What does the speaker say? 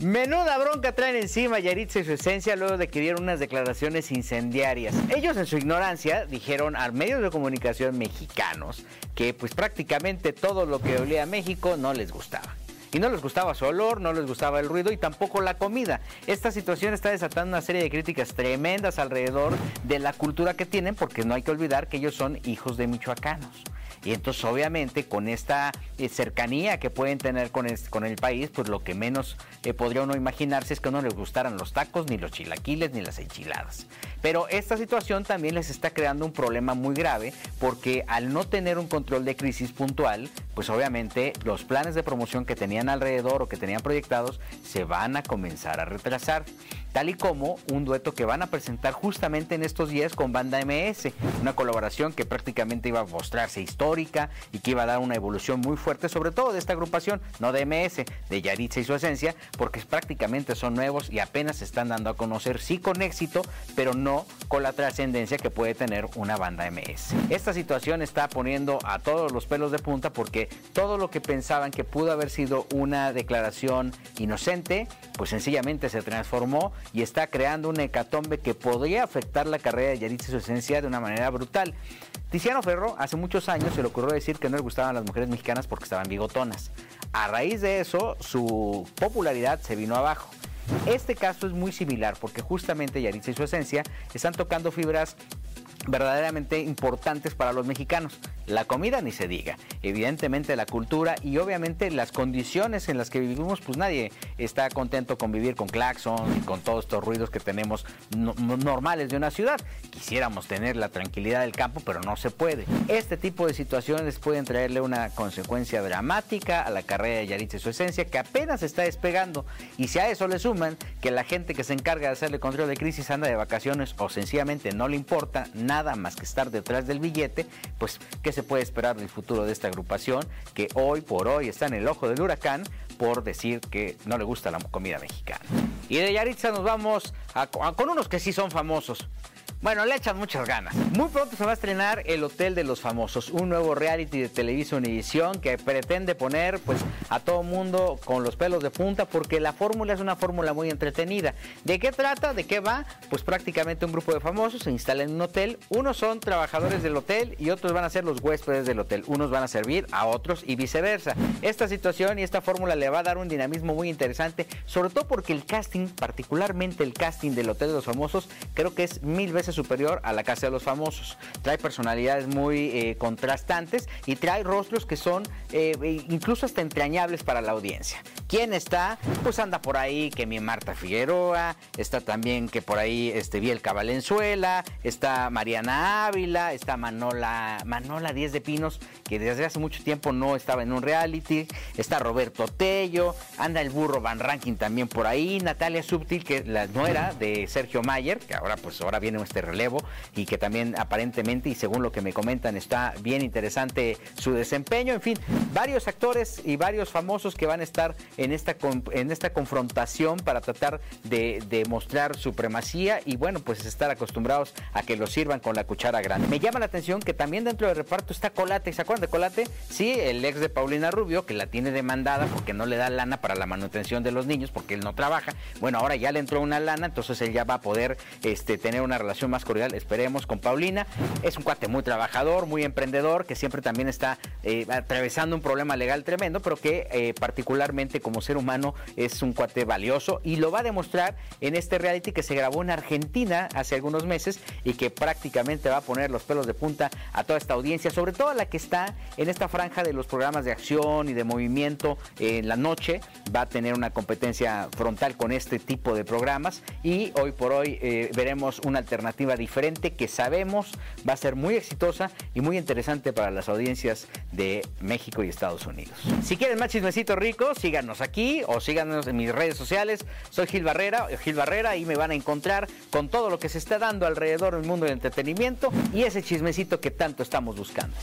Menuda bronca traen encima Yaritza y su esencia luego de que dieron unas declaraciones incendiarias. Ellos en su ignorancia dijeron a medios de comunicación mexicanos que pues prácticamente todo lo que olía a México no les gustaba. Y no les gustaba su olor, no les gustaba el ruido y tampoco la comida. Esta situación está desatando una serie de críticas tremendas alrededor de la cultura que tienen porque no hay que olvidar que ellos son hijos de michoacanos. Y entonces obviamente con esta eh, cercanía que pueden tener con el, con el país, pues lo que menos eh, podría uno imaginarse es que no les gustaran los tacos, ni los chilaquiles, ni las enchiladas. Pero esta situación también les está creando un problema muy grave porque al no tener un control de crisis puntual, pues obviamente los planes de promoción que tenían alrededor o que tenían proyectados se van a comenzar a retrasar. Tal y como un dueto que van a presentar justamente en estos días con Banda MS, una colaboración que prácticamente iba a mostrarse histórica y que iba a dar una evolución muy fuerte, sobre todo de esta agrupación, no de MS, de Yaritza y su esencia, porque prácticamente son nuevos y apenas se están dando a conocer, sí con éxito, pero no con la trascendencia que puede tener una banda MS. Esta situación está poniendo a todos los pelos de punta porque todo lo que pensaban que pudo haber sido una declaración inocente, pues sencillamente se transformó y está creando un hecatombe que podría afectar la carrera de Yaritza y su esencia de una manera brutal. Tiziano Ferro hace muchos años se le ocurrió decir que no le gustaban las mujeres mexicanas porque estaban bigotonas. A raíz de eso, su popularidad se vino abajo. Este caso es muy similar porque justamente Yaritza y su esencia están tocando fibras verdaderamente importantes para los mexicanos. La comida ni se diga, evidentemente la cultura y obviamente las condiciones en las que vivimos, pues nadie está contento con vivir con claxon y con todos estos ruidos que tenemos normales de una ciudad. Quisiéramos tener la tranquilidad del campo, pero no se puede. Este tipo de situaciones pueden traerle una consecuencia dramática a la carrera de Yaritza y su esencia, que apenas está despegando. Y si a eso le suman que la gente que se encarga de hacerle control de crisis anda de vacaciones o sencillamente no le importa nada más que estar detrás del billete, pues que se puede esperar del futuro de esta agrupación que hoy por hoy está en el ojo del huracán por decir que no le gusta la comida mexicana. Y de Yaritza nos vamos con unos que sí son famosos. Bueno, le echan muchas ganas. Muy pronto se va a estrenar El Hotel de los Famosos, un nuevo reality de televisión edición que pretende poner pues a todo mundo con los pelos de punta porque la fórmula es una fórmula muy entretenida. ¿De qué trata? ¿De qué va? Pues prácticamente un grupo de famosos se instala en un hotel. Unos son trabajadores del hotel y otros van a ser los huéspedes del hotel. Unos van a servir a otros y viceversa. Esta situación y esta fórmula le va a dar un dinamismo muy interesante, sobre todo porque el casting, particularmente el casting del Hotel de los Famosos, creo que es mil veces superior a la Casa de los Famosos. Trae personalidades muy eh, contrastantes y trae rostros que son eh, incluso hasta entrañables para la audiencia. ¿Quién está? Pues anda por ahí que mi Marta Figueroa, está también que por ahí este, Bielka Valenzuela, está Mariana Ávila, está Manola, Manola Díez de Pinos, que desde hace mucho tiempo no estaba en un reality, está Roberto Tello, anda el burro Van Ranking también por ahí, Natalia Subtil, que la nuera de Sergio Mayer, que ahora pues ahora viene este relevo y que también aparentemente y según lo que me comentan está bien interesante su desempeño. En fin, varios actores y varios famosos que van a estar en esta, en esta confrontación para tratar de demostrar supremacía y bueno, pues estar acostumbrados a que lo sirvan con la cuchara grande. Me llama la atención que también dentro del reparto está Colate. ¿Se acuerdan de Colate? Sí, el ex de Paulina Rubio, que la tiene demandada porque no le da lana para la manutención de los niños, porque él no trabaja. Bueno, ahora ya le entró una lana, entonces él ya va a poder este, tener una relación más cordial, esperemos, con Paulina. Es un cuate muy trabajador, muy emprendedor, que siempre también está eh, atravesando un problema legal tremendo, pero que eh, particularmente como ser humano es un cuate valioso y lo va a demostrar en este reality que se grabó en Argentina hace algunos meses y que prácticamente va a poner los pelos de punta a toda esta audiencia, sobre todo a la que está en esta franja de los programas de acción y de movimiento en la noche. Va a tener una competencia frontal con este tipo de programas y hoy por hoy eh, veremos una alternativa diferente que sabemos va a ser muy exitosa y muy interesante para las audiencias de México y Estados Unidos. Si quieren más chismecito rico, síganos aquí o síganos en mis redes sociales. Soy Gil Barrera, Gil Barrera, y me van a encontrar con todo lo que se está dando alrededor del mundo del entretenimiento y ese chismecito que tanto estamos buscando.